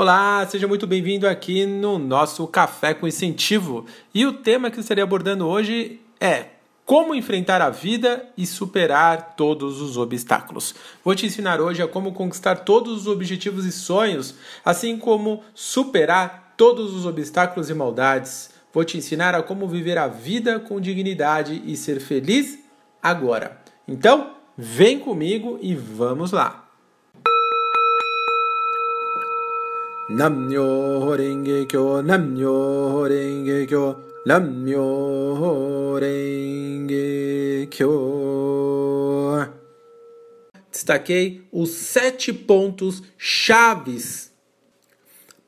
Olá, seja muito bem-vindo aqui no nosso Café com Incentivo. E o tema que estarei abordando hoje é como enfrentar a vida e superar todos os obstáculos. Vou te ensinar hoje a como conquistar todos os objetivos e sonhos, assim como superar todos os obstáculos e maldades. Vou te ensinar a como viver a vida com dignidade e ser feliz agora. Então, vem comigo e vamos lá! Namyo Renge Kyo, Namyo Renge Kyo, Namyo Renge Kyo. Destaquei os sete pontos chaves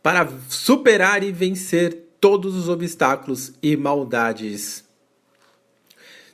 para superar e vencer todos os obstáculos e maldades.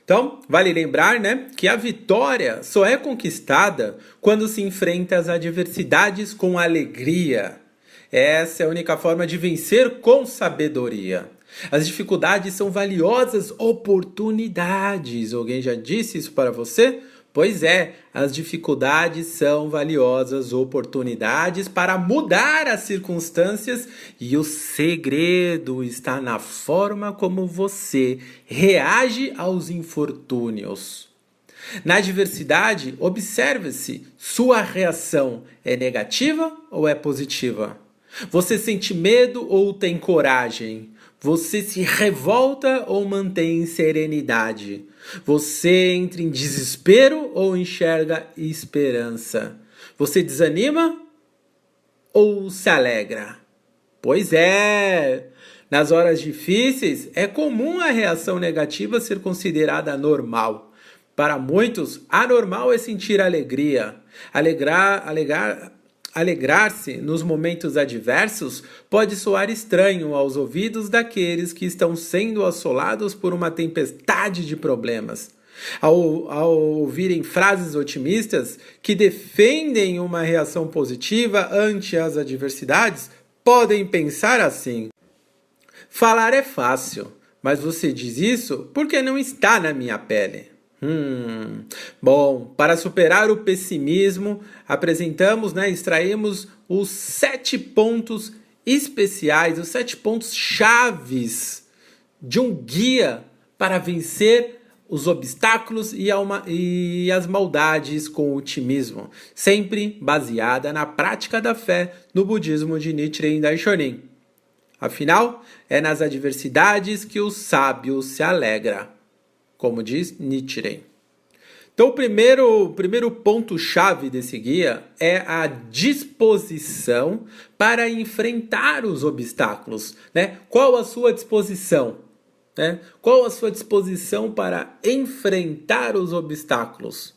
Então, vale lembrar, né, que a vitória só é conquistada quando se enfrenta as adversidades com alegria essa é a única forma de vencer com sabedoria. As dificuldades são valiosas oportunidades. Alguém já disse isso para você? Pois é, as dificuldades são valiosas oportunidades para mudar as circunstâncias e o segredo está na forma como você reage aos infortúnios. Na adversidade, observe-se: sua reação é negativa ou é positiva? Você sente medo ou tem coragem? Você se revolta ou mantém serenidade? Você entra em desespero ou enxerga esperança? Você desanima ou se alegra? Pois é! Nas horas difíceis, é comum a reação negativa ser considerada normal. Para muitos, anormal é sentir alegria. Alegrar, alegar, Alegrar-se nos momentos adversos pode soar estranho aos ouvidos daqueles que estão sendo assolados por uma tempestade de problemas. Ao, ao, ouvirem frases otimistas que defendem uma reação positiva ante as adversidades, podem pensar assim: falar é fácil, mas você diz isso porque não está na minha pele. Hum, bom, para superar o pessimismo, apresentamos, né, extraímos os sete pontos especiais, os sete pontos chaves de um guia para vencer os obstáculos e, alma, e as maldades com otimismo, sempre baseada na prática da fé no budismo de Nichiren Daishonin. Afinal, é nas adversidades que o sábio se alegra como diz Nichiren. Então, o primeiro, primeiro ponto-chave desse guia é a disposição para enfrentar os obstáculos. Né? Qual a sua disposição? Né? Qual a sua disposição para enfrentar os obstáculos?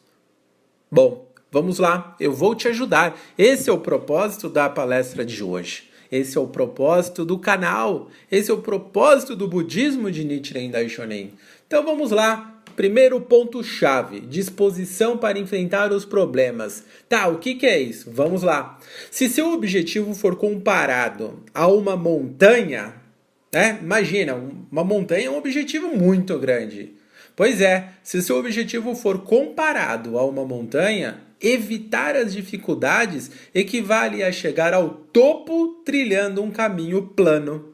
Bom, vamos lá, eu vou te ajudar. Esse é o propósito da palestra de hoje. Esse é o propósito do canal. Esse é o propósito do budismo de Nichiren Daishonin. Então vamos lá. Primeiro ponto-chave: disposição para enfrentar os problemas. Tá, o que, que é isso? Vamos lá. Se seu objetivo for comparado a uma montanha, né? Imagina, uma montanha é um objetivo muito grande. Pois é, se seu objetivo for comparado a uma montanha, evitar as dificuldades equivale a chegar ao topo trilhando um caminho plano.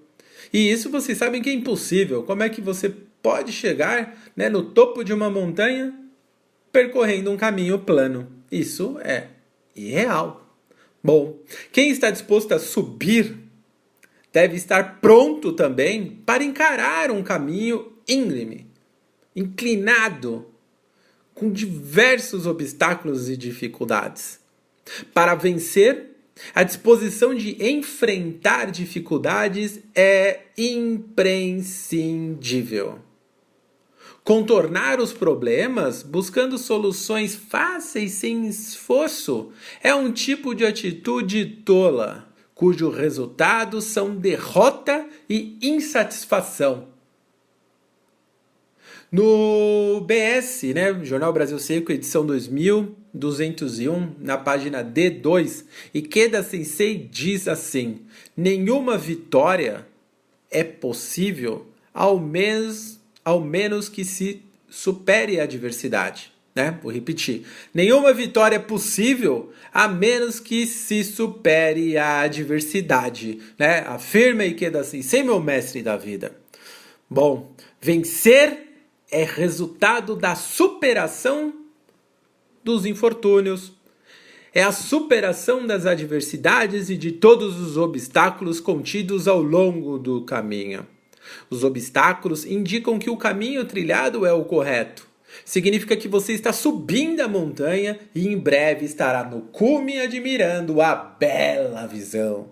E isso vocês sabem que é impossível. Como é que você pode chegar né, no topo de uma montanha percorrendo um caminho plano? Isso é irreal. Bom, quem está disposto a subir deve estar pronto também para encarar um caminho íngreme, inclinado, com diversos obstáculos e dificuldades. Para vencer, a disposição de enfrentar dificuldades é imprescindível. Contornar os problemas buscando soluções fáceis sem esforço é um tipo de atitude tola, cujo resultado são derrota e insatisfação. No BS, né, Jornal Brasil Seco, edição 2201, na página D2, Ikeda Sensei diz assim: Nenhuma vitória é possível ao menos, ao menos que se supere a adversidade. né? Vou repetir. Nenhuma vitória é possível a menos que se supere a adversidade, né? Afirma e queda assim, sem meu mestre da vida. Bom, vencer é resultado da superação dos infortúnios, é a superação das adversidades e de todos os obstáculos contidos ao longo do caminho. Os obstáculos indicam que o caminho trilhado é o correto. Significa que você está subindo a montanha e em breve estará no cume admirando a bela visão.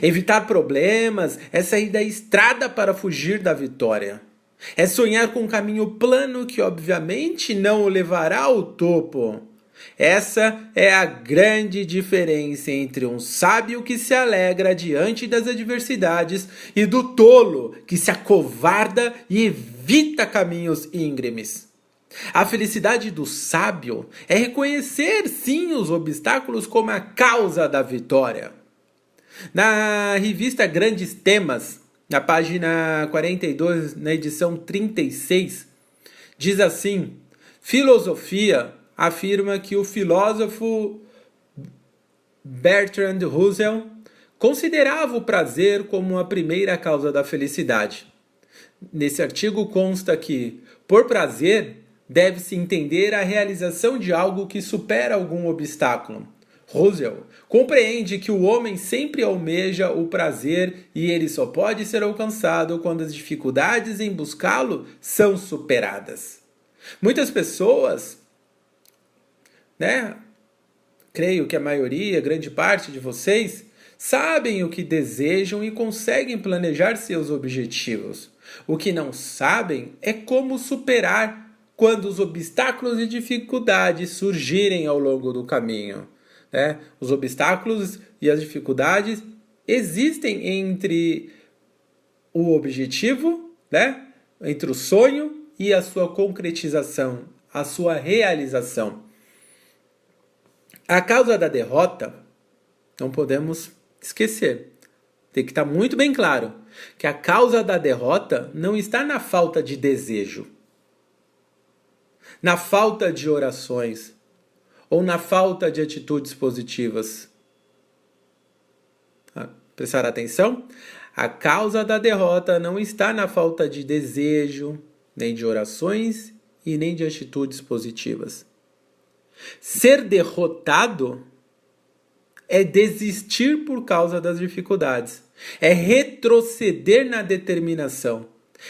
Evitar problemas é sair da estrada para fugir da vitória. É sonhar com um caminho plano que, obviamente, não o levará ao topo. Essa é a grande diferença entre um sábio que se alegra diante das adversidades e do tolo que se acovarda e evita caminhos íngremes. A felicidade do sábio é reconhecer sim os obstáculos como a causa da vitória. Na revista Grandes Temas, na página 42, na edição 36, diz assim: Filosofia afirma que o filósofo Bertrand Russell considerava o prazer como a primeira causa da felicidade. Nesse artigo consta que, por prazer, deve-se entender a realização de algo que supera algum obstáculo. Russell compreende que o homem sempre almeja o prazer e ele só pode ser alcançado quando as dificuldades em buscá-lo são superadas. Muitas pessoas né? Creio que a maioria, grande parte de vocês, sabem o que desejam e conseguem planejar seus objetivos. O que não sabem é como superar quando os obstáculos e dificuldades surgirem ao longo do caminho. Né? Os obstáculos e as dificuldades existem entre o objetivo, né? entre o sonho e a sua concretização, a sua realização. A causa da derrota, não podemos esquecer. Tem que estar muito bem claro que a causa da derrota não está na falta de desejo, na falta de orações ou na falta de atitudes positivas. Ah, prestar atenção? A causa da derrota não está na falta de desejo, nem de orações e nem de atitudes positivas. Ser derrotado é desistir por causa das dificuldades, é retroceder na determinação.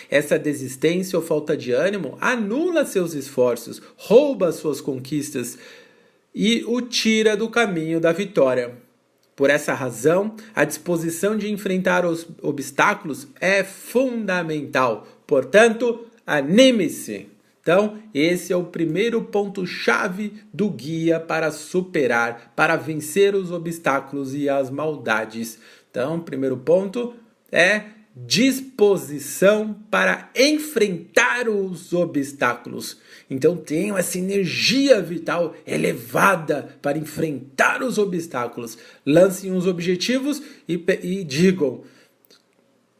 Essa desistência ou falta de ânimo anula seus esforços, rouba suas conquistas e o tira do caminho da vitória. Por essa razão, a disposição de enfrentar os obstáculos é fundamental. Portanto, anime-se! Então, esse é o primeiro ponto-chave do guia para superar, para vencer os obstáculos e as maldades. Então, primeiro ponto é disposição para enfrentar os obstáculos. Então, tenham essa energia vital elevada para enfrentar os obstáculos. Lancem os objetivos e, e digam: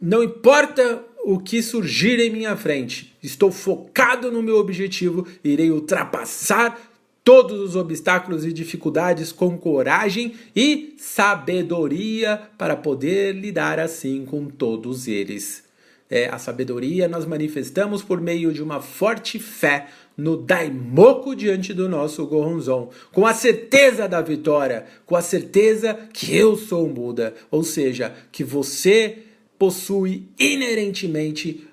não importa o que surgir em minha frente. Estou focado no meu objetivo, irei ultrapassar todos os obstáculos e dificuldades com coragem e sabedoria para poder lidar assim com todos eles. É, a sabedoria nós manifestamos por meio de uma forte fé no Daimoku diante do nosso Goronzon, com a certeza da vitória, com a certeza que eu sou um Buda, ou seja, que você possui inerentemente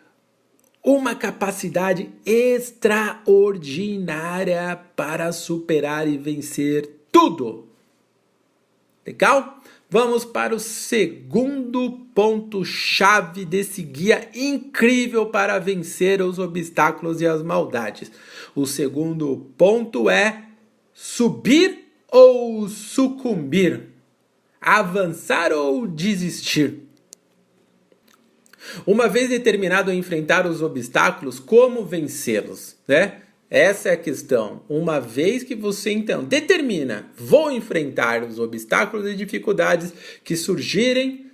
uma capacidade extraordinária para superar e vencer tudo. Legal? Vamos para o segundo ponto-chave desse guia incrível para vencer os obstáculos e as maldades. O segundo ponto é subir ou sucumbir, avançar ou desistir. Uma vez determinado a enfrentar os obstáculos, como vencê-los, né? Essa é a questão. Uma vez que você então determina, vou enfrentar os obstáculos e dificuldades que surgirem,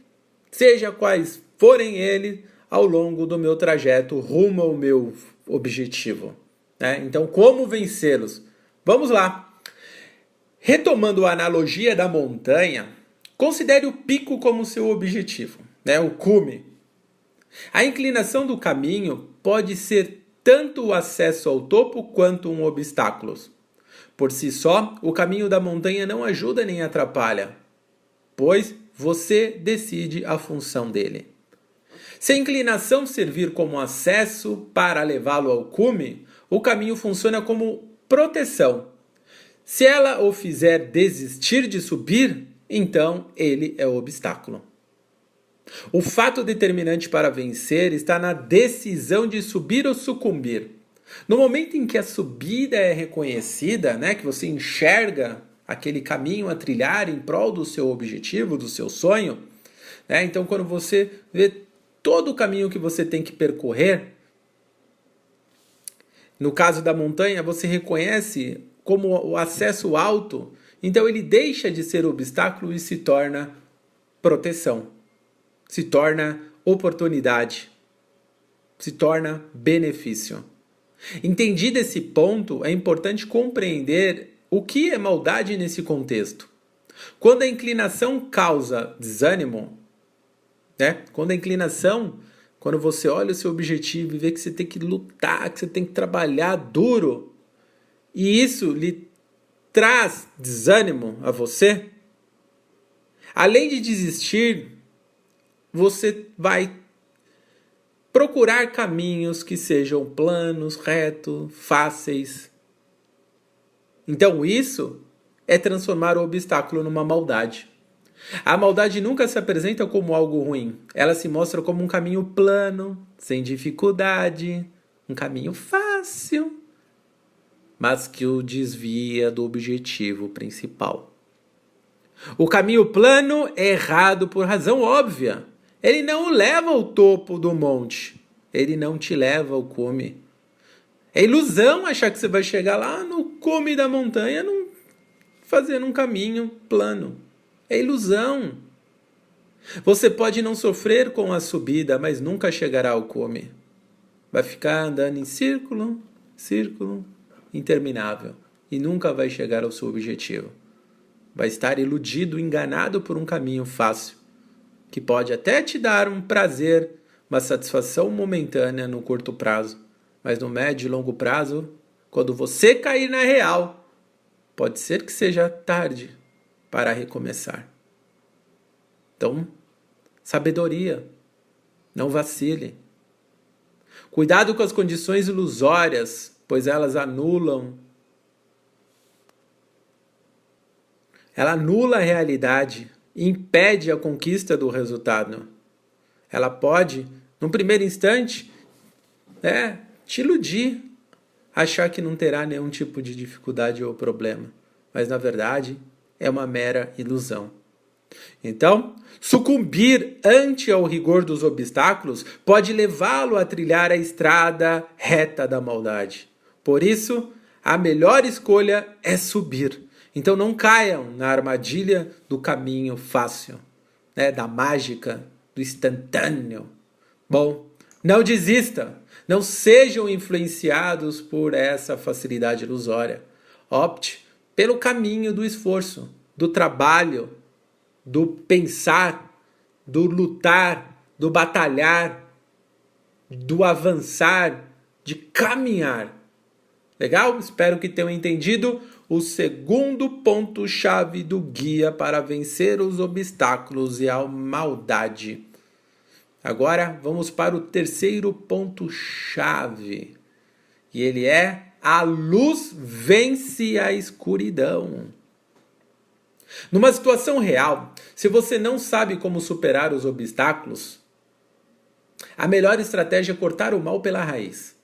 seja quais forem eles, ao longo do meu trajeto rumo ao meu objetivo. Né? Então, como vencê-los? Vamos lá. Retomando a analogia da montanha, considere o pico como seu objetivo, né? o cume. A inclinação do caminho pode ser tanto o acesso ao topo quanto um obstáculo. Por si só, o caminho da montanha não ajuda nem atrapalha, pois você decide a função dele. Se a inclinação servir como acesso para levá-lo ao cume, o caminho funciona como proteção. Se ela o fizer desistir de subir, então ele é o obstáculo. O fato determinante para vencer está na decisão de subir ou sucumbir. No momento em que a subida é reconhecida, né, que você enxerga aquele caminho a trilhar em prol do seu objetivo, do seu sonho, né, então quando você vê todo o caminho que você tem que percorrer, no caso da montanha, você reconhece como o acesso alto, então ele deixa de ser obstáculo e se torna proteção, se torna oportunidade, se torna benefício. Entendido esse ponto, é importante compreender o que é maldade nesse contexto. Quando a inclinação causa desânimo, né? Quando a inclinação, quando você olha o seu objetivo e vê que você tem que lutar, que você tem que trabalhar duro, e isso lhe traz desânimo a você, além de desistir, você vai procurar caminhos que sejam planos, retos, fáceis. Então isso é transformar o obstáculo numa maldade. A maldade nunca se apresenta como algo ruim. Ela se mostra como um caminho plano, sem dificuldade, um caminho fácil, mas que o desvia do objetivo principal. O caminho plano é errado por razão óbvia. Ele não o leva ao topo do monte. Ele não te leva ao cume. É ilusão achar que você vai chegar lá no cume da montanha num, fazendo um caminho plano. É ilusão. Você pode não sofrer com a subida, mas nunca chegará ao cume. Vai ficar andando em círculo, círculo, interminável e nunca vai chegar ao seu objetivo. Vai estar iludido, enganado por um caminho fácil, que pode até te dar um prazer, uma satisfação momentânea no curto prazo, mas no médio e longo prazo, quando você cair na real, pode ser que seja tarde para recomeçar. Então, sabedoria, não vacile. Cuidado com as condições ilusórias, pois elas anulam. Ela anula a realidade impede a conquista do resultado. Ela pode, num primeiro instante, né, te iludir, achar que não terá nenhum tipo de dificuldade ou problema, mas na verdade é uma mera ilusão. Então, sucumbir ante ao rigor dos obstáculos pode levá-lo a trilhar a estrada reta da maldade. Por isso, a melhor escolha é subir. Então não caiam na armadilha do caminho fácil, né, da mágica, do instantâneo. Bom, não desista, não sejam influenciados por essa facilidade ilusória. Opte pelo caminho do esforço, do trabalho, do pensar, do lutar, do batalhar, do avançar, de caminhar. Legal? Espero que tenham entendido o segundo ponto-chave do guia para vencer os obstáculos e a maldade. Agora vamos para o terceiro ponto-chave. E ele é a luz vence a escuridão. Numa situação real, se você não sabe como superar os obstáculos, a melhor estratégia é cortar o mal pela raiz.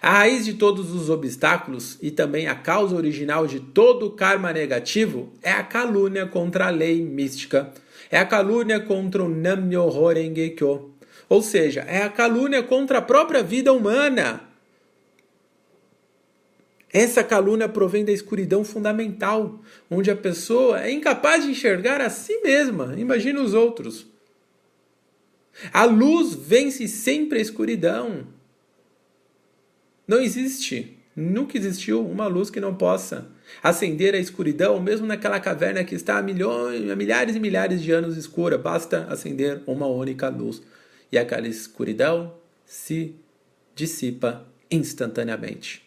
A raiz de todos os obstáculos e também a causa original de todo o karma negativo é a calúnia contra a lei mística. É a calúnia contra o Nam-myoho Renge-kyo. Ou seja, é a calúnia contra a própria vida humana. Essa calúnia provém da escuridão fundamental, onde a pessoa é incapaz de enxergar a si mesma. Imagina os outros. A luz vence sempre a escuridão. Não existe Nunca existiu uma luz que não possa acender a escuridão, mesmo naquela caverna que está há, milhões, milhares e milhares de anos escura. Basta acender uma única luz e aquela escuridão se dissipa instantaneamente.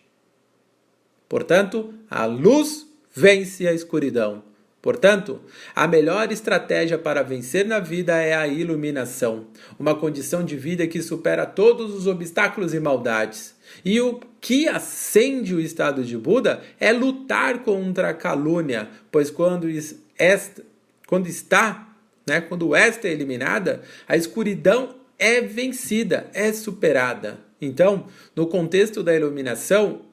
Portanto, a luz vence a escuridão. Portanto, a melhor estratégia para vencer na vida é a iluminação, uma condição de vida que supera todos os obstáculos e maldades. E o que acende o estado de Buda é lutar contra a calúnia, pois quando, esta, quando está, né, quando esta é eliminada, a escuridão é vencida, é superada. Então, no contexto da iluminação,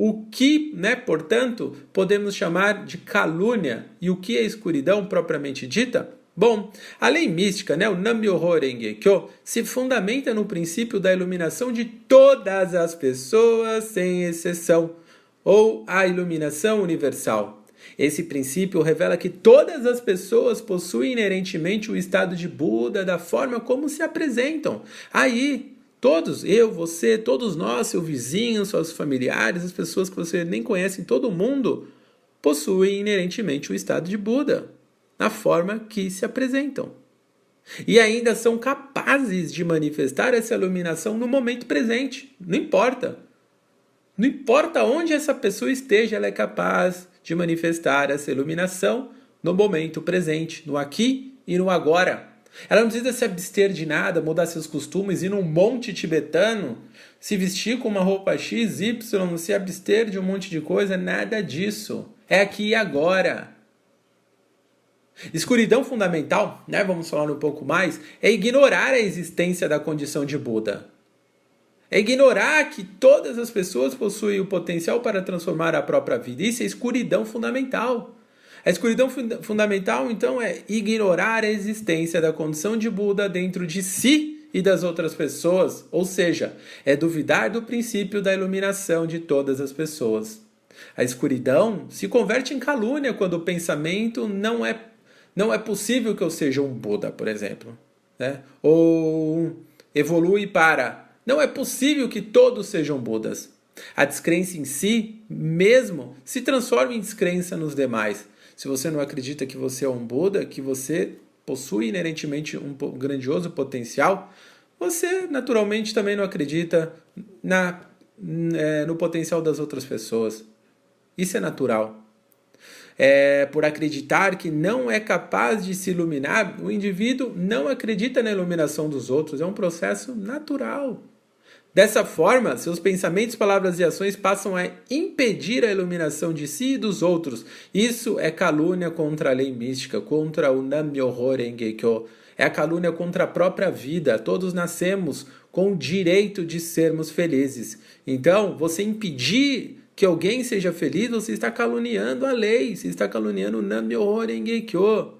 o que, né, portanto, podemos chamar de calúnia e o que é escuridão propriamente dita? Bom, a lei mística, né, o Nam-myoho Renge-kyo, se fundamenta no princípio da iluminação de todas as pessoas, sem exceção, ou a iluminação universal. Esse princípio revela que todas as pessoas possuem inerentemente o estado de Buda da forma como se apresentam. Aí, Todos, eu, você, todos nós, seu vizinho, seus familiares, as pessoas que você nem conhece, todo mundo, possuem inerentemente o estado de Buda, na forma que se apresentam. E ainda são capazes de manifestar essa iluminação no momento presente. Não importa. Não importa onde essa pessoa esteja, ela é capaz de manifestar essa iluminação no momento presente, no aqui e no agora. Ela não precisa se abster de nada, mudar seus costumes, ir num monte tibetano, se vestir com uma roupa X, Y, se abster de um monte de coisa, nada disso. É aqui e agora. Escuridão fundamental, né, vamos falar um pouco mais, é ignorar a existência da condição de Buda. É ignorar que todas as pessoas possuem o potencial para transformar a própria vida. Isso é escuridão fundamental. A escuridão funda fundamental, então, é ignorar a existência da condição de Buda dentro de si e das outras pessoas, ou seja, é duvidar do princípio da iluminação de todas as pessoas. A escuridão se converte em calúnia quando o pensamento não é, não é possível que eu seja um Buda, por exemplo. Né? Ou evolui para não é possível que todos sejam Budas. A descrença em si mesmo se transforma em descrença nos demais se você não acredita que você é um Buda, que você possui inerentemente um grandioso potencial, você naturalmente também não acredita na, é, no potencial das outras pessoas. Isso é natural. É, por acreditar que não é capaz de se iluminar, o indivíduo não acredita na iluminação dos outros. É um processo natural. Dessa forma, seus pensamentos, palavras e ações passam a impedir a iluminação de si e dos outros. Isso é calúnia contra a lei mística, contra o Nam-myoho Renge-kyo. É a calúnia contra a própria vida. Todos nascemos com o direito de sermos felizes. Então, você impedir que alguém seja feliz, você está caluniando a lei, você está caluniando o Nam-myoho Renge-kyo.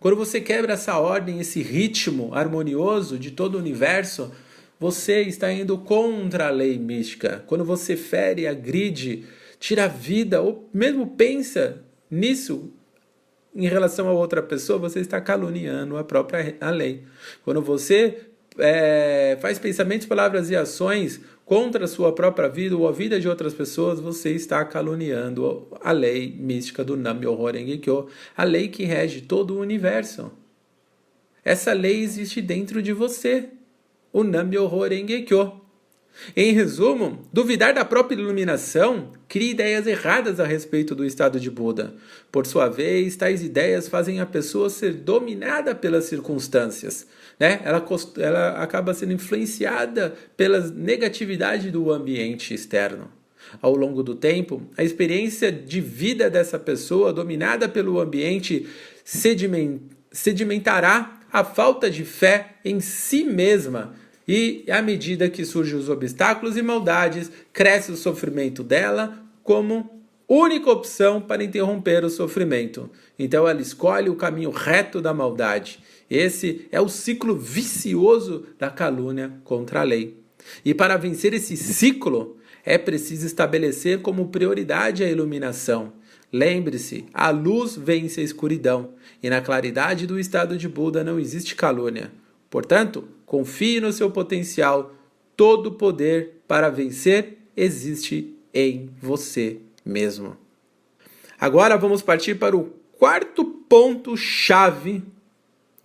Quando você quebra essa ordem, esse ritmo harmonioso de todo o universo, você está indo contra a lei mística. Quando você fere, agride, tira a vida, ou mesmo pensa nisso em relação a outra pessoa, você está caluniando a própria a lei. Quando você é, faz pensamentos, palavras e ações contra a sua própria vida ou a vida de outras pessoas, você está caluniando a lei mística do Nam-myoho Renge-kyo, a lei que rege todo o universo. Essa lei existe dentro de você o Nam-myoho Renge-kyo. Em resumo, duvidar da própria iluminação cria ideias erradas a respeito do estado de Buda. Por sua vez, tais ideias fazem a pessoa ser dominada pelas circunstâncias. Né? Ela, ela acaba sendo influenciada pela negatividade do ambiente externo. Ao longo do tempo, a experiência de vida dessa pessoa, dominada pelo ambiente, sedimentará a falta de fé em si mesma e à medida que surgem os obstáculos e maldades, cresce o sofrimento dela como única opção para interromper o sofrimento. Então ela escolhe o caminho reto da maldade. Esse é o ciclo vicioso da calúnia contra a lei. E para vencer esse ciclo, é preciso estabelecer como prioridade a iluminação. Lembre-se, a luz vence a escuridão, e na claridade do estado de Buda não existe calúnia. Portanto, confie no seu potencial. Todo poder para vencer existe em você mesmo. Agora vamos partir para o quarto ponto-chave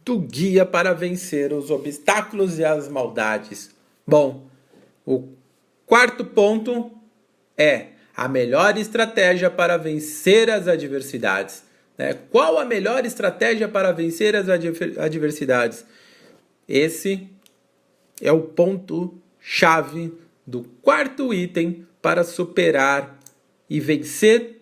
do guia para vencer os obstáculos e as maldades. Bom, o quarto ponto é a melhor estratégia para vencer as adversidades. Né? Qual a melhor estratégia para vencer as adversidades? Esse é o ponto-chave do quarto item para superar e vencer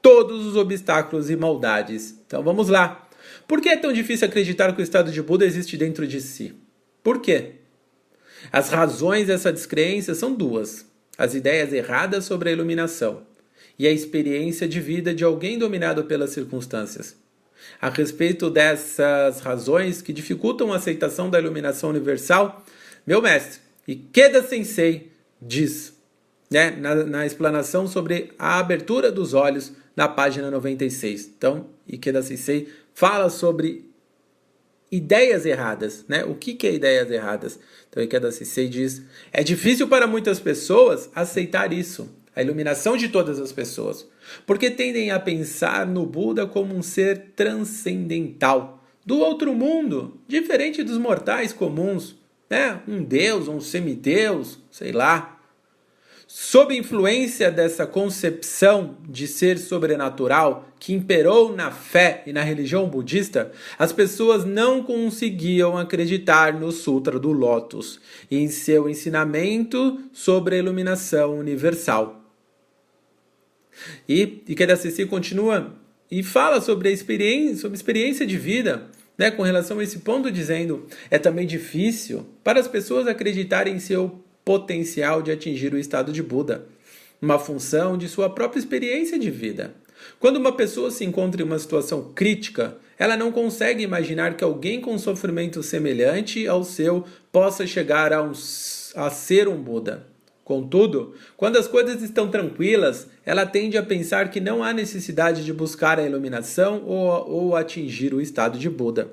todos os obstáculos e maldades. Então vamos lá. Por que é tão difícil acreditar que o estado de Buda existe dentro de si? Por quê? As razões dessa descrença são duas: as ideias erradas sobre a iluminação e a experiência de vida de alguém dominado pelas circunstâncias. A respeito dessas razões que dificultam a aceitação da iluminação universal, meu mestre, Ikeda Sensei, diz, né, na, na explanação sobre a abertura dos olhos, na página 96. Então, Ikeda Sensei fala sobre ideias erradas, né? O que, que é ideias erradas? Então, Ikeda Sensei diz: é difícil para muitas pessoas aceitar isso, a iluminação de todas as pessoas, porque tendem a pensar no Buda como um ser transcendental, do outro mundo, diferente dos mortais comuns, né? Um deus, um semideus, sei lá. Sob influência dessa concepção de ser sobrenatural que imperou na fé e na religião budista, as pessoas não conseguiam acreditar no Sutra do Lótus e em seu ensinamento sobre a iluminação universal. E Ikeda Sensei continua e fala sobre a experiência, sobre experiência de vida né, com relação a esse ponto, dizendo é também difícil para as pessoas acreditarem em seu potencial de atingir o estado de Buda, uma função de sua própria experiência de vida. Quando uma pessoa se encontra em uma situação crítica, ela não consegue imaginar que alguém com sofrimento semelhante ao seu possa chegar a, um, a ser um Buda. Contudo, quando as coisas estão tranquilas, ela tende a pensar que não há necessidade de buscar a iluminação ou, ou atingir o estado de Buda.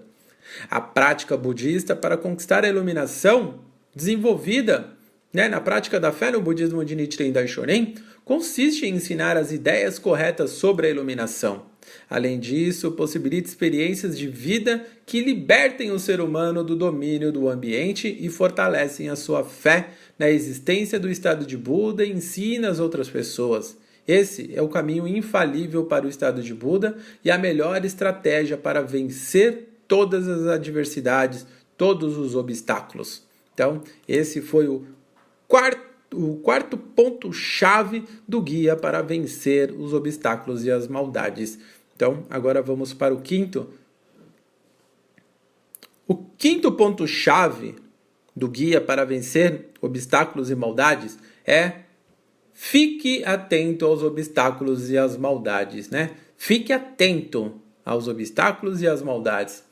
A prática budista para conquistar a iluminação, desenvolvida né, na prática da fé no budismo de Nichiren Daishonin, consiste em ensinar as ideias corretas sobre a iluminação. Além disso, possibilita experiências de vida que libertem o ser humano do domínio do ambiente e fortalecem a sua fé na existência do estado de Buda e nas outras pessoas. Esse é o caminho infalível para o estado de Buda e a melhor estratégia para vencer todas as adversidades, todos os obstáculos. Então, esse foi o quarto, o quarto ponto-chave do guia para vencer os obstáculos e as maldades. Então, agora vamos para o quinto. O quinto ponto-chave do guia para vencer obstáculos e maldades é fique atento aos obstáculos e às maldades, né? Fique atento aos obstáculos e às maldades.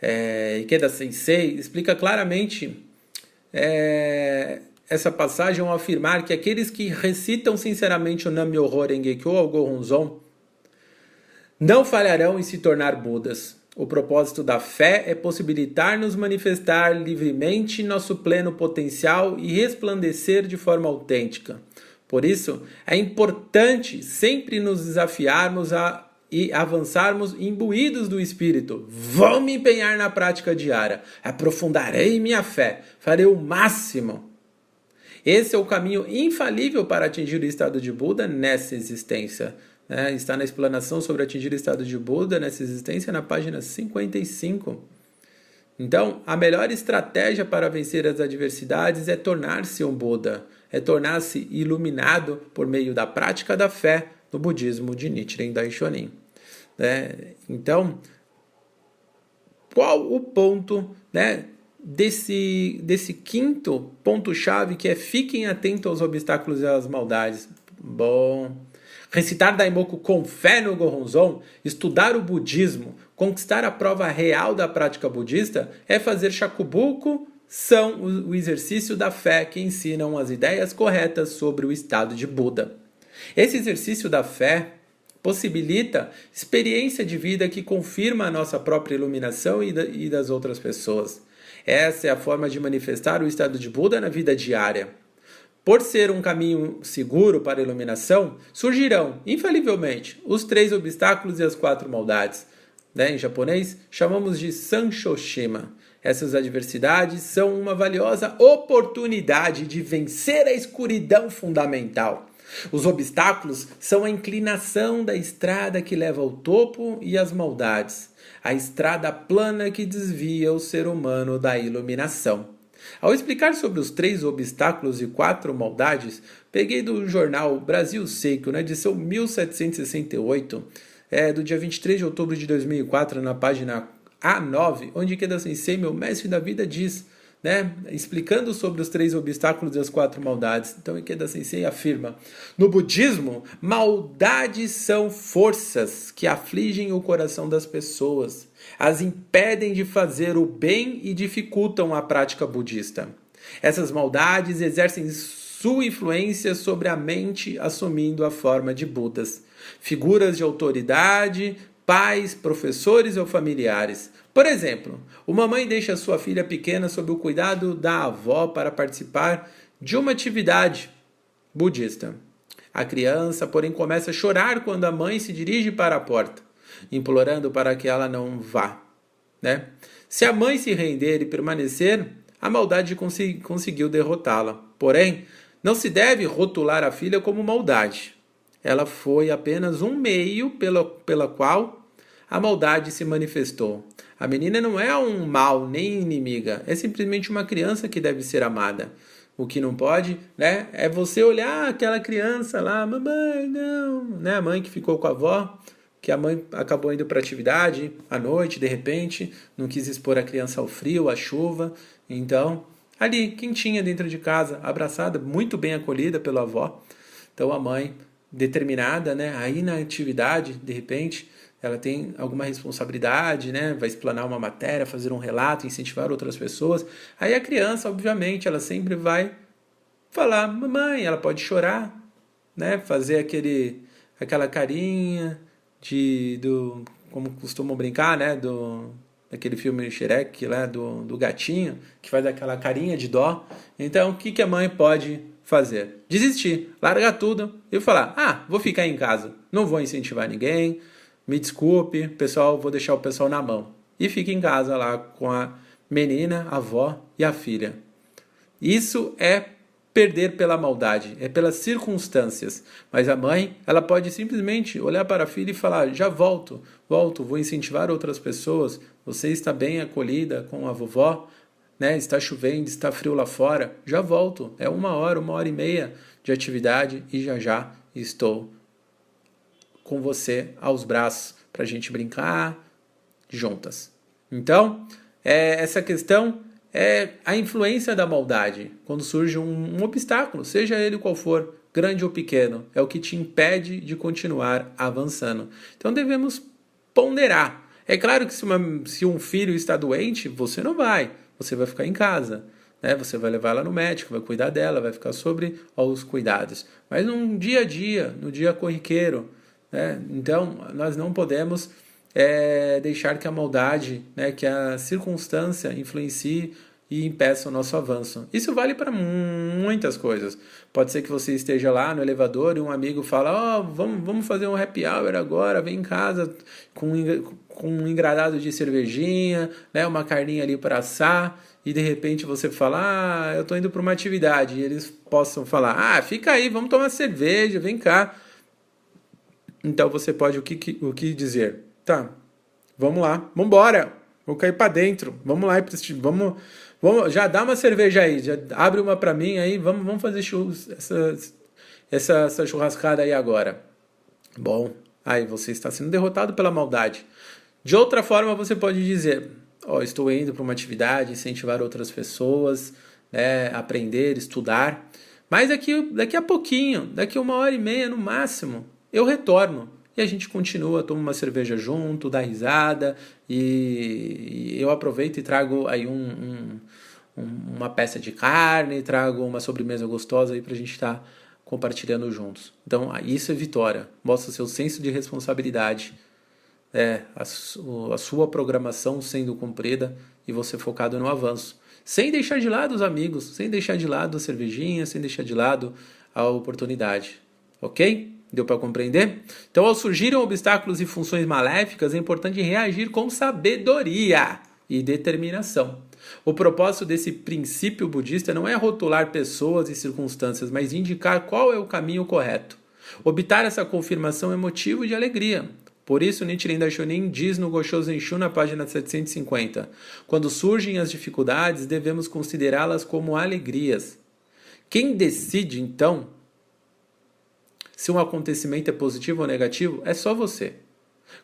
É, Ikeda Sensei explica claramente é, essa passagem ao afirmar que aqueles que recitam sinceramente o Nam-myoho Renge-kyo ao Gohonzon não falharão em se tornar Budas. O propósito da fé é possibilitar-nos manifestar livremente nosso pleno potencial e resplandecer de forma autêntica. Por isso, é importante sempre nos desafiarmos a e avançarmos imbuídos do Espírito. Vou me empenhar na prática diária, aprofundarei minha fé, farei o máximo. Esse é o caminho infalível para atingir o estado de Buda nessa existência. Né? Está na explanação sobre atingir o estado de Buda nessa existência na página 55. Então, a melhor estratégia para vencer as adversidades é tornar-se um Buda, é tornar-se iluminado por meio da prática da fé no budismo de Nichiren Daishonin. Né? Então, qual o ponto né, desse, desse quinto ponto-chave que é fiquem atentos aos obstáculos e às maldades? Bom, Recitar Daimoku com fé no Gohonzon, estudar o budismo, conquistar a prova real da prática budista é fazer shakubuku, são o exercício da fé que ensinam as ideias corretas sobre o estado de Buda. Esse exercício da fé possibilita experiência de vida que confirma a nossa própria iluminação e das outras pessoas. Essa é a forma de manifestar o estado de Buda na vida diária. Por ser um caminho seguro para a iluminação, surgirão, infalivelmente, os três obstáculos e as quatro maldades. Né? Em japonês, chamamos de Sanchoshima. Essas adversidades são uma valiosa oportunidade de vencer a escuridão fundamental. Os obstáculos são a inclinação da estrada que leva ao topo e as maldades, a estrada plana que desvia o ser humano da iluminação. Ao explicar sobre os três obstáculos e quatro maldades, peguei do jornal Brasil Seiko, na edição 1768, é, do dia 23 de outubro de 2004, na página A9, onde Keda Sensei, meu mestre da vida, diz, né, explicando sobre os três obstáculos e as quatro maldades. Então, Ikeda Sensei afirma: No budismo, maldades são forças que afligem o coração das pessoas as impedem de fazer o bem e dificultam a prática budista. Essas maldades exercem sua influência sobre a mente, assumindo a forma de Budas, figuras de autoridade, pais, professores ou familiares. Por exemplo, uma mãe deixa sua filha pequena sob o cuidado da avó para participar de uma atividade budista. A criança, porém, começa a chorar quando a mãe se dirige para a porta implorando para que ela não vá. Né? Se a mãe se render e permanecer, a maldade consegui conseguiu derrotá-la. Porém, não se deve rotular a filha como maldade. Ela foi apenas um meio pela, pela qual a maldade se manifestou. A menina não é um mal nem inimiga, é simplesmente uma criança que deve ser amada. O que não pode, né, é você olhar aquela criança lá, mamãe, não, né, a mãe que ficou com a avó, que a mãe acabou indo para atividade à noite, de repente, não quis expor a criança ao frio, à chuva. Então, ali, quentinha dentro de casa, abraçada, muito bem acolhida pela avó. Então, a mãe, determinada, né, aí na atividade, de repente, ela tem alguma responsabilidade, né? Vai explanar uma matéria, fazer um relato, incentivar outras pessoas. Aí a criança, obviamente, ela sempre vai falar, mamãe, ela pode chorar, né? Fazer aquele, aquela carinha, de do como costumam brincar, né, do daquele filme Shrek lá do, do gatinho que faz aquela carinha de dó. Então, o que que a mãe pode fazer? Desistir, largar tudo e falar: "Ah, vou ficar em casa, não vou incentivar ninguém. Me desculpe, pessoal, vou deixar o pessoal na mão." E fica em casa lá com a menina, a avó e a filha. Isso é perder pela maldade, é pelas circunstâncias. Mas a mãe, ela pode simplesmente olhar para a filha e falar: já volto, volto, vou incentivar outras pessoas. Você está bem acolhida com a vovó, né? Está chovendo, está frio lá fora, já volto. É uma hora, uma hora e meia de atividade e já já estou com você aos braços para a gente brincar juntas. Então, é, essa questão é a influência da maldade. Quando surge um, um obstáculo, seja ele qual for, grande ou pequeno, é o que te impede de continuar avançando. Então devemos ponderar. É claro que se, uma, se um filho está doente, você não vai, você vai ficar em casa. Né? Você vai levar ela no médico, vai cuidar dela, vai ficar sobre os cuidados. Mas num dia a dia, no dia corriqueiro, né? então nós não podemos é, deixar que a maldade, né, que a circunstância influencie e impeça o nosso avanço. Isso vale para muitas coisas. Pode ser que você esteja lá no elevador e um amigo fala: Ó, oh, vamos, vamos fazer um happy hour agora, vem em casa com, com um engradado de cervejinha, né, uma carninha ali para assar. E de repente você fala: Ah, eu estou indo para uma atividade. E eles possam falar: Ah, fica aí, vamos tomar cerveja, vem cá. Então você pode o que, o que dizer? Tá, vamos lá, vamos embora, vou cair para dentro, vamos lá, vamos, vamos, já dá uma cerveja aí, já abre uma para mim aí, vamos, vamos fazer essa, essa, essa churrascada aí agora. Bom, aí você está sendo derrotado pela maldade. De outra forma, você pode dizer: oh, estou indo para uma atividade, incentivar outras pessoas, né, aprender, estudar. Mas daqui, daqui a pouquinho, daqui a uma hora e meia no máximo, eu retorno e a gente continua, toma uma cerveja junto, dá risada e eu aproveito e trago aí um, um, uma peça de carne, trago uma sobremesa gostosa aí para a gente estar tá compartilhando juntos. Então isso é vitória, mostra seu senso de responsabilidade é, a, a sua programação sendo cumprida e você focado no avanço. Sem deixar de lado os amigos, sem deixar de lado a cervejinha, sem deixar de lado a oportunidade. Ok? Deu para compreender? Então, ao surgirem obstáculos e funções maléficas, é importante reagir com sabedoria e determinação. O propósito desse princípio budista não é rotular pessoas e circunstâncias, mas indicar qual é o caminho correto. Obter essa confirmação é motivo de alegria. Por isso, Nichiren Daishonin diz no Gosho Zenshu na página 750: Quando surgem as dificuldades, devemos considerá-las como alegrias. Quem decide, então, se um acontecimento é positivo ou negativo, é só você.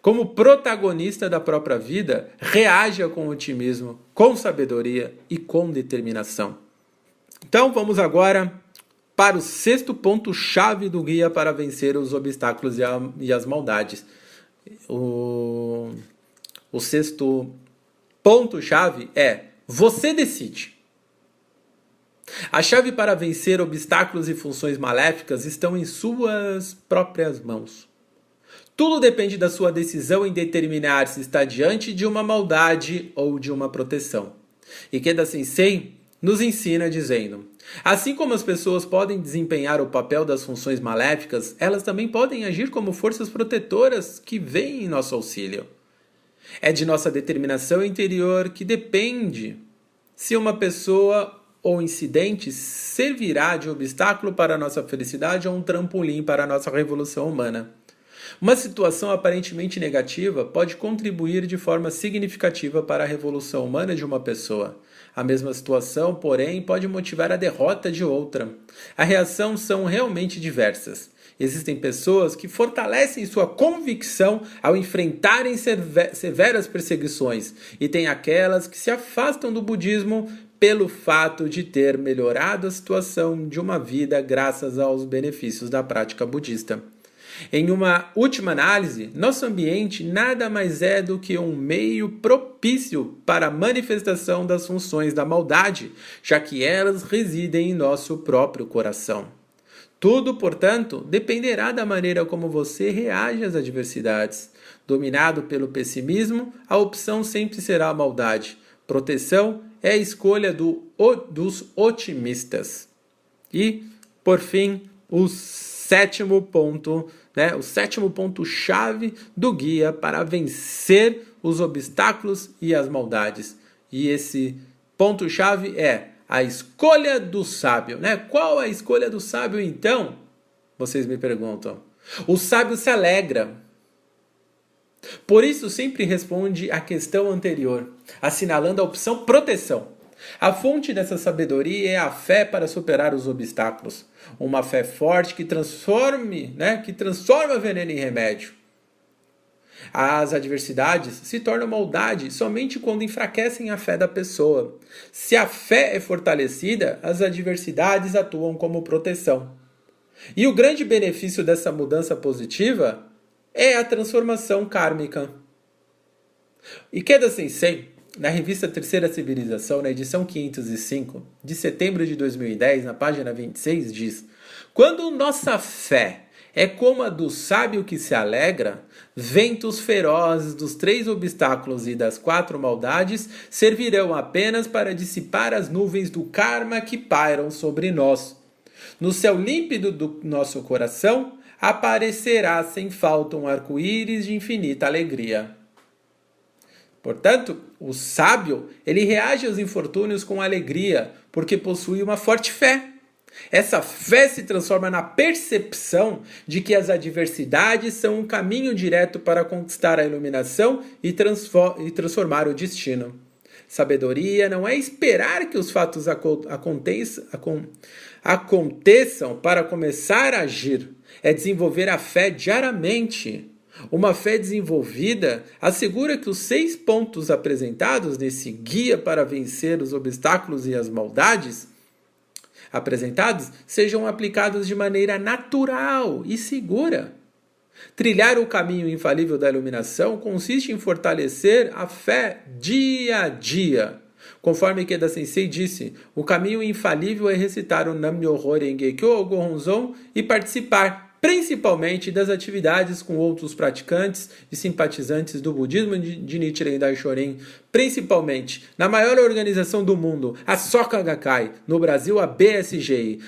Como protagonista da própria vida, reaja com otimismo, com sabedoria e com determinação. Então, vamos agora para o sexto ponto-chave do guia para vencer os obstáculos e, a, e as maldades o, o sexto ponto-chave é você decide. A chave para vencer obstáculos e funções maléficas estão em suas próprias mãos. Tudo depende da sua decisão em determinar se está diante de uma maldade ou de uma proteção. Ikeda Sensei nos ensina dizendo: Assim como as pessoas podem desempenhar o papel das funções maléficas, elas também podem agir como forças protetoras que vêm em nosso auxílio. É de nossa determinação interior que depende se uma pessoa ou incidente servirá de obstáculo para a nossa felicidade ou um trampolim para a nossa revolução humana. Uma situação aparentemente negativa pode contribuir de forma significativa para a revolução humana de uma pessoa. A mesma situação, porém, pode motivar a derrota de outra. A reação são realmente diversas. Existem pessoas que fortalecem sua convicção ao enfrentarem severas perseguições, e tem aquelas que se afastam do budismo pelo fato de ter melhorado a situação de uma vida graças aos benefícios da prática budista. Em uma última análise, nosso ambiente nada mais é do que um meio propício para a manifestação das funções da maldade, já que elas residem em nosso próprio coração. Tudo, portanto, dependerá da maneira como você reage às adversidades. Dominado pelo pessimismo, a opção sempre será a maldade. Proteção é a escolha do, dos otimistas. E, por fim, o sétimo ponto né, o sétimo ponto-chave do guia para vencer os obstáculos e as maldades. E esse ponto-chave é a escolha do sábio. Né? Qual a escolha do sábio, então? Vocês me perguntam. O sábio se alegra. Por isso, sempre responde à questão anterior, assinalando a opção proteção. A fonte dessa sabedoria é a fé para superar os obstáculos. Uma fé forte que transforme, né, que transforma veneno em remédio. As adversidades se tornam maldade somente quando enfraquecem a fé da pessoa. Se a fé é fortalecida, as adversidades atuam como proteção. E o grande benefício dessa mudança positiva é a transformação kármica. Ikeda Sensei na revista Terceira Civilização, na edição 505, de setembro de 2010, na página 26, diz: Quando nossa fé é como a do sábio que se alegra, ventos ferozes dos três obstáculos e das quatro maldades servirão apenas para dissipar as nuvens do karma que pairam sobre nós. No céu límpido do nosso coração aparecerá sem falta um arco-íris de infinita alegria. Portanto, o sábio, ele reage aos infortúnios com alegria, porque possui uma forte fé. Essa fé se transforma na percepção de que as adversidades são um caminho direto para conquistar a iluminação e, transformar o destino. Sabedoria não é esperar que os fatos aconteçam, aconteçam para começar a agir, é desenvolver a fé diariamente uma fé desenvolvida assegura que os seis pontos apresentados nesse guia para vencer os obstáculos e as maldades apresentados sejam aplicados de maneira natural e segura. Trilhar o caminho infalível da iluminação consiste em fortalecer a fé dia a dia. Conforme Keda Sensei disse, o caminho infalível é recitar o Nam-myoho Renge Kyo Gohonzon e participar principalmente das atividades com outros praticantes e simpatizantes do budismo de Nichiren Daishonin, principalmente na maior organização do mundo, a Soka Gakkai, no Brasil a BSGI.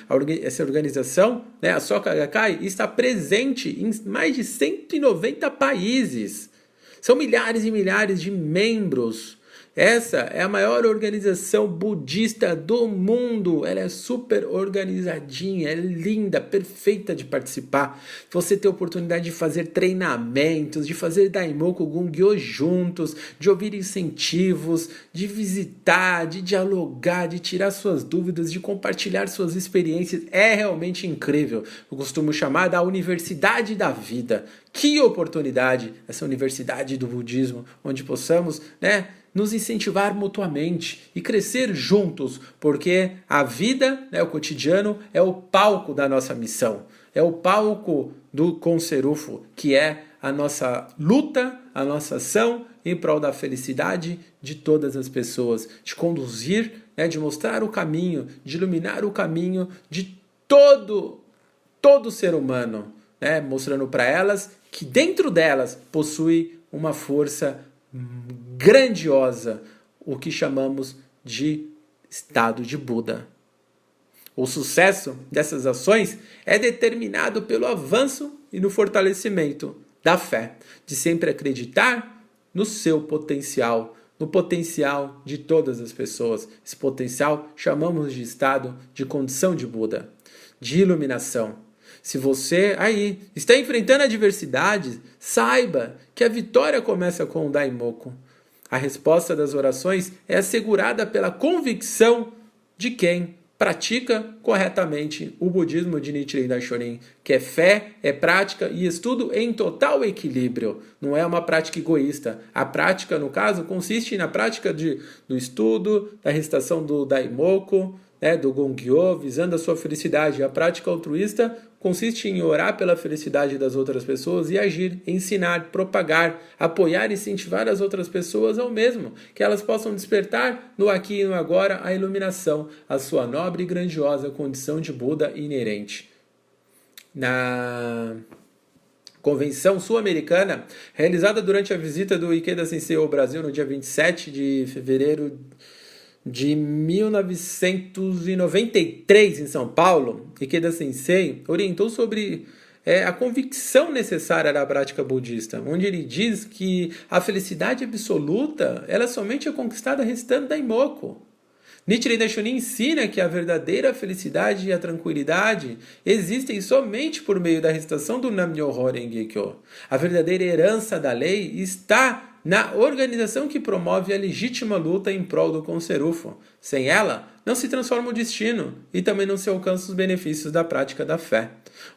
Essa organização, né, a Soka Gakkai, está presente em mais de 190 países. São milhares e milhares de membros essa é a maior organização budista do mundo. Ela é super organizadinha, é linda, perfeita de participar. Você tem a oportunidade de fazer treinamentos, de fazer Daimoku Gungyo juntos, de ouvir incentivos, de visitar, de dialogar, de tirar suas dúvidas, de compartilhar suas experiências. É realmente incrível. Eu costumo chamar da Universidade da Vida. Que oportunidade essa Universidade do Budismo, onde possamos, né? Nos incentivar mutuamente e crescer juntos, porque a vida, né, o cotidiano, é o palco da nossa missão, é o palco do Conserufo, que é a nossa luta, a nossa ação em prol da felicidade de todas as pessoas, de conduzir, né, de mostrar o caminho, de iluminar o caminho de todo todo ser humano, né, mostrando para elas que dentro delas possui uma força grandiosa, o que chamamos de estado de Buda. O sucesso dessas ações é determinado pelo avanço e no fortalecimento da fé, de sempre acreditar no seu potencial, no potencial de todas as pessoas. Esse potencial chamamos de estado de condição de Buda, de iluminação. Se você aí está enfrentando adversidades, saiba que a vitória começa com o Daimoku. A resposta das orações é assegurada pela convicção de quem pratica corretamente o budismo de Nichiren Daishonin, que é fé, é prática e estudo em total equilíbrio. Não é uma prática egoísta. A prática, no caso, consiste na prática de, do estudo, da recitação do Daimoku, né, do Gongyo, visando a sua felicidade. A prática altruísta consiste em orar pela felicidade das outras pessoas e agir, ensinar, propagar, apoiar e incentivar as outras pessoas ao mesmo, que elas possam despertar no aqui e no agora a iluminação, a sua nobre e grandiosa condição de Buda inerente. Na Convenção Sul-Americana, realizada durante a visita do Ikeda Sensei ao Brasil no dia 27 de fevereiro de 1993 em São Paulo, Ikeda Sensei orientou sobre é, a convicção necessária da prática budista, onde ele diz que a felicidade absoluta ela somente é conquistada recitando Daimoku. Nichiren Daishonin ensina que a verdadeira felicidade e a tranquilidade existem somente por meio da recitação do Nam-myoho Renge-kyo. A verdadeira herança da lei está na organização que promove a legítima luta em prol do conserufo. Sem ela, não se transforma o destino e também não se alcança os benefícios da prática da fé.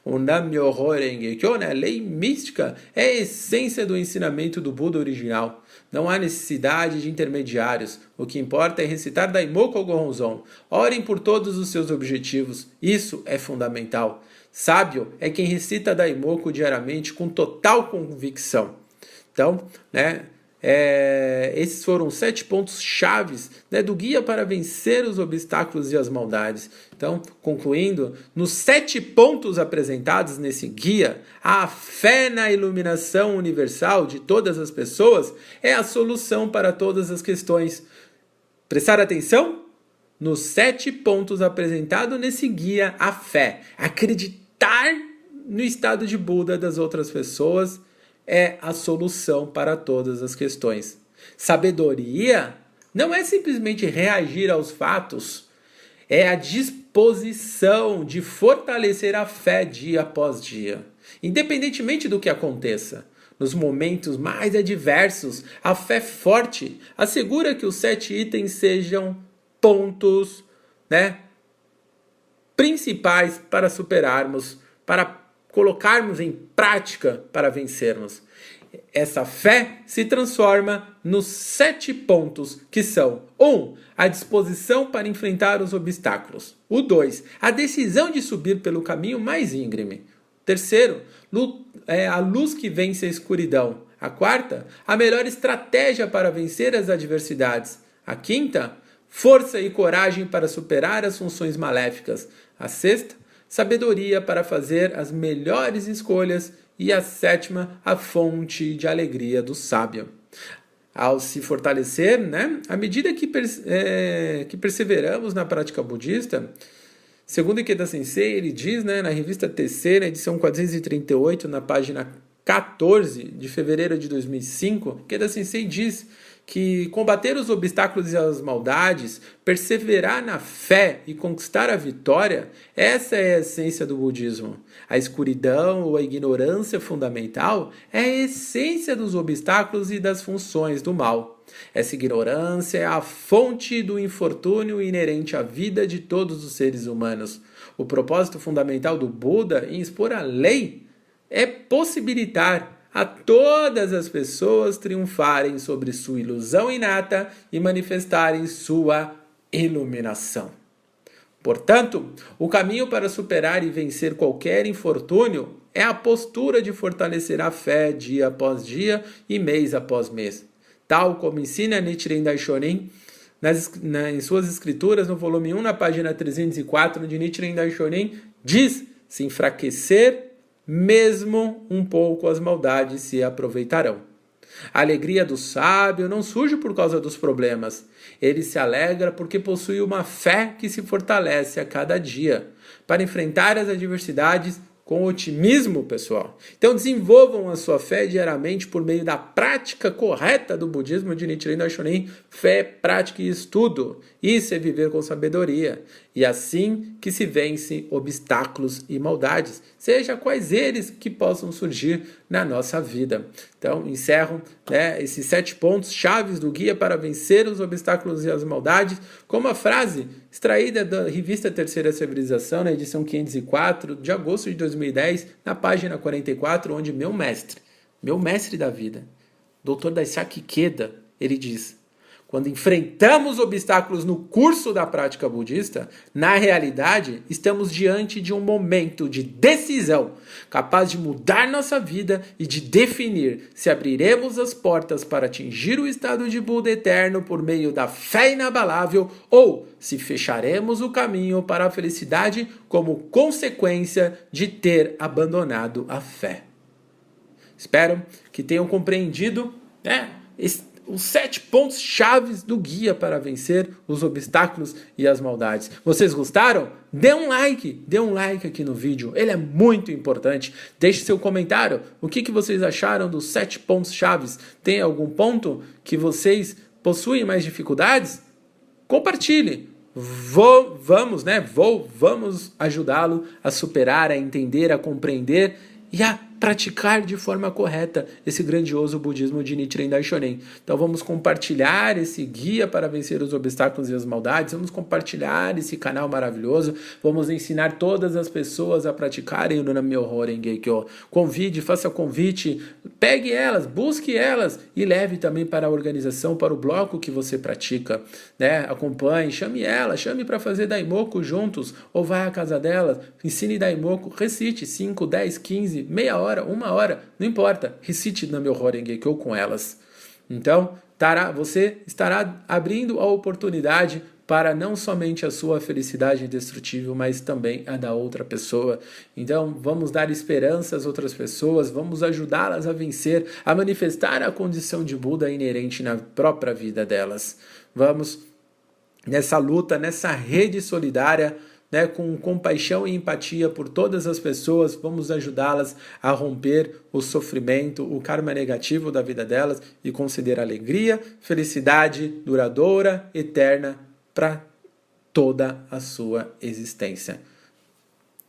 O Nam-myoho Renge-kyo, né, lei mística, é a essência do ensinamento do Buda original. Não há necessidade de intermediários. O que importa é recitar Daimoku Gohonzon. Orem por todos os seus objetivos. Isso é fundamental. Sábio é quem recita Daimoku diariamente com total convicção. Então, né, é, esses foram sete pontos chaves né, do guia para vencer os obstáculos e as maldades. Então, concluindo, nos sete pontos apresentados nesse guia, a fé na iluminação universal de todas as pessoas é a solução para todas as questões. Prestar atenção? Nos sete pontos apresentados nesse guia, a fé, acreditar no estado de Buda das outras pessoas é a solução para todas as questões. Sabedoria não é simplesmente reagir aos fatos, é a disposição de fortalecer a fé dia após dia, independentemente do que aconteça. Nos momentos mais adversos, a fé forte assegura que os sete itens sejam pontos né, principais para superarmos, para colocarmos em prática para vencermos. Essa fé se transforma nos sete pontos que são: 1. Um, a disposição para enfrentar os obstáculos. O 2. A decisão de subir pelo caminho mais íngreme. Terceiro, é a luz que vence a escuridão. A quarta, a melhor estratégia para vencer as adversidades. A quinta, força e coragem para superar as funções maléficas. A sexta, sabedoria para fazer as melhores escolhas e a sétima, a fonte de alegria do sábio. Ao se fortalecer, né, à medida que, é, que perseveramos na prática budista, segundo Ikeda Sensei, ele diz né, na revista Terceira, edição 438, na página 14 de fevereiro de 2005, Ikeda Sensei diz que combater os obstáculos e as maldades, perseverar na fé e conquistar a vitória, essa é a essência do budismo. A escuridão ou a ignorância fundamental é a essência dos obstáculos e das funções do mal. Essa ignorância é a fonte do infortúnio inerente à vida de todos os seres humanos. O propósito fundamental do Buda em expor a lei é possibilitar a todas as pessoas triunfarem sobre sua ilusão inata e manifestarem sua iluminação. Portanto, o caminho para superar e vencer qualquer infortúnio é a postura de fortalecer a fé dia após dia e mês após mês. Tal como ensina Nichiren Daishonin nas, na, em suas escrituras, no volume 1, na página 304, onde Nichiren Daishonin diz se enfraquecer mesmo um pouco as maldades se aproveitarão. A alegria do sábio não surge por causa dos problemas. Ele se alegra porque possui uma fé que se fortalece a cada dia. Para enfrentar as adversidades, com otimismo, pessoal. Então desenvolvam a sua fé diariamente por meio da prática correta do budismo de Nichiren Daishonin, fé, prática e estudo. Isso é viver com sabedoria. E assim que se vence obstáculos e maldades, seja quais eles que possam surgir na nossa vida. Então, encerro né, esses sete pontos chaves do guia para vencer os obstáculos e as maldades com uma frase extraída da revista Terceira Civilização, na edição 504 de agosto de 2010, na página 44, onde meu mestre, meu mestre da vida, Dr. Daisaki Keda, ele diz: quando enfrentamos obstáculos no curso da prática budista, na realidade, estamos diante de um momento de decisão capaz de mudar nossa vida e de definir se abriremos as portas para atingir o estado de Buda eterno por meio da fé inabalável ou se fecharemos o caminho para a felicidade como consequência de ter abandonado a fé. Espero que tenham compreendido né, os sete pontos chaves do guia para vencer os obstáculos e as maldades. Vocês gostaram? Dê um like, dê um like aqui no vídeo, ele é muito importante. Deixe seu comentário, o que, que vocês acharam dos sete pontos chaves? Tem algum ponto que vocês possuem mais dificuldades? Compartilhe. Vou, vamos, né? Vou, vamos ajudá-lo a superar, a entender, a compreender e a praticar de forma correta esse grandioso budismo de Nichiren Daishonin. Então vamos compartilhar esse guia para vencer os obstáculos e as maldades, vamos compartilhar esse canal maravilhoso, vamos ensinar todas as pessoas a praticarem o Namyoho Renge Kyo. Convide, faça convite, pegue elas, busque elas e leve também para a organização, para o bloco que você pratica, né? Acompanhe, chame ela, chame para fazer Daimoku juntos ou vai à casa delas, ensine Daimoku, recite 5, 10, 15, meia hora hora, uma hora, não importa, recite no meu Horengekyo com elas. Então, tará, você estará abrindo a oportunidade para não somente a sua felicidade indestrutível, mas também a da outra pessoa. Então, vamos dar esperança às outras pessoas, vamos ajudá-las a vencer, a manifestar a condição de Buda inerente na própria vida delas. Vamos nessa luta, nessa rede solidária né, com compaixão e empatia por todas as pessoas, vamos ajudá-las a romper o sofrimento, o karma negativo da vida delas e conceder alegria, felicidade duradoura, eterna para toda a sua existência.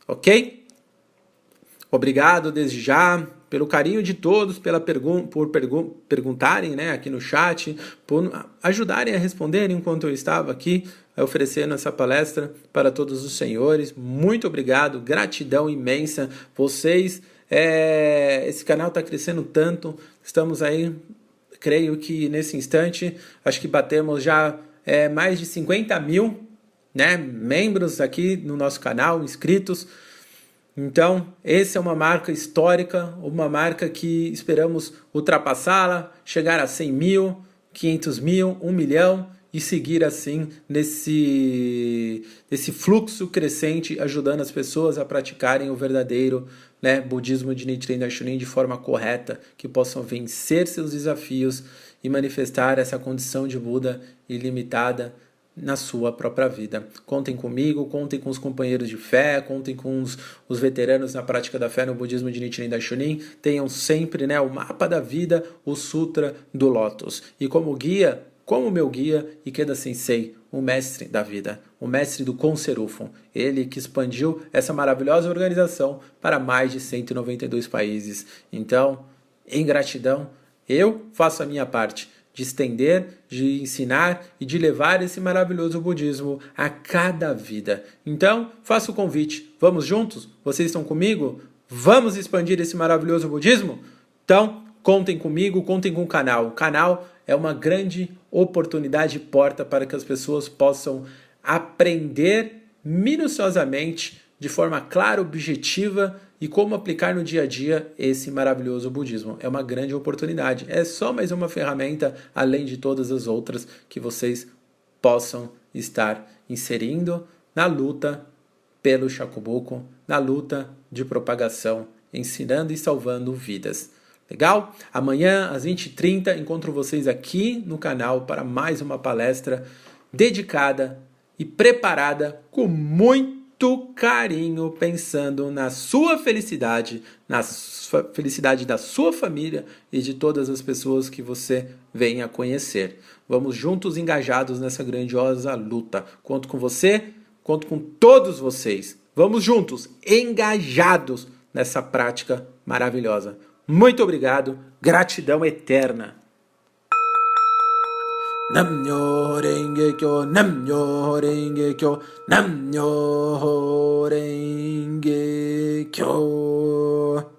Ok? Obrigado desde já pelo carinho de todos, pela pergun por pergun perguntarem né, aqui no chat, por ajudarem a responder enquanto eu estava aqui oferecendo essa palestra para todos os senhores. Muito obrigado, gratidão imensa. Vocês, é, esse canal está crescendo tanto, estamos aí, creio que nesse instante, acho que batemos já é, mais de 50 mil né, membros aqui no nosso canal, inscritos. Então, essa é uma marca histórica, uma marca que esperamos ultrapassá-la, chegar a 100 mil, 500 mil, 1 milhão e seguir assim nesse, nesse fluxo crescente, ajudando as pessoas a praticarem o verdadeiro né, budismo de Nichiren Daishonin de forma correta, que possam vencer seus desafios e manifestar essa condição de Buda ilimitada na sua própria vida. Contem comigo, contem com os companheiros de fé, contem com os, os veteranos na prática da fé no budismo de Nichiren Daishonin. Tenham sempre né, o mapa da vida, o Sutra do Lotus. E como guia, como meu guia, Ikeda Sensei, o mestre da vida, o mestre do Conserufon, ele que expandiu essa maravilhosa organização para mais de 192 países. Então, em gratidão, eu faço a minha parte de estender, de ensinar e de levar esse maravilhoso budismo a cada vida. Então, faço o convite. Vamos juntos? Vocês estão comigo? Vamos expandir esse maravilhoso budismo? Então, contem comigo, contem com o canal. O canal é uma grande oportunidade e porta para que as pessoas possam aprender minuciosamente, de forma clara, objetiva, e como aplicar no dia a dia esse maravilhoso budismo. É uma grande oportunidade. É só mais uma ferramenta, além de todas as outras que vocês possam estar inserindo na luta pelo Shakubuku, na luta de propagação, ensinando e salvando vidas. Legal? Amanhã, às 20h30, encontro vocês aqui no canal para mais uma palestra dedicada e preparada com muito carinho pensando na sua felicidade, na felicidade da sua família e de todas as pessoas que você venha a conhecer. Vamos juntos engajados nessa grandiosa luta. Conto com você, conto com todos vocês. Vamos juntos, engajados nessa prática maravilhosa. Muito obrigado, gratidão eterna. Namyo Renge Kyo, Namyo Renge Kyo, Renge Kyo.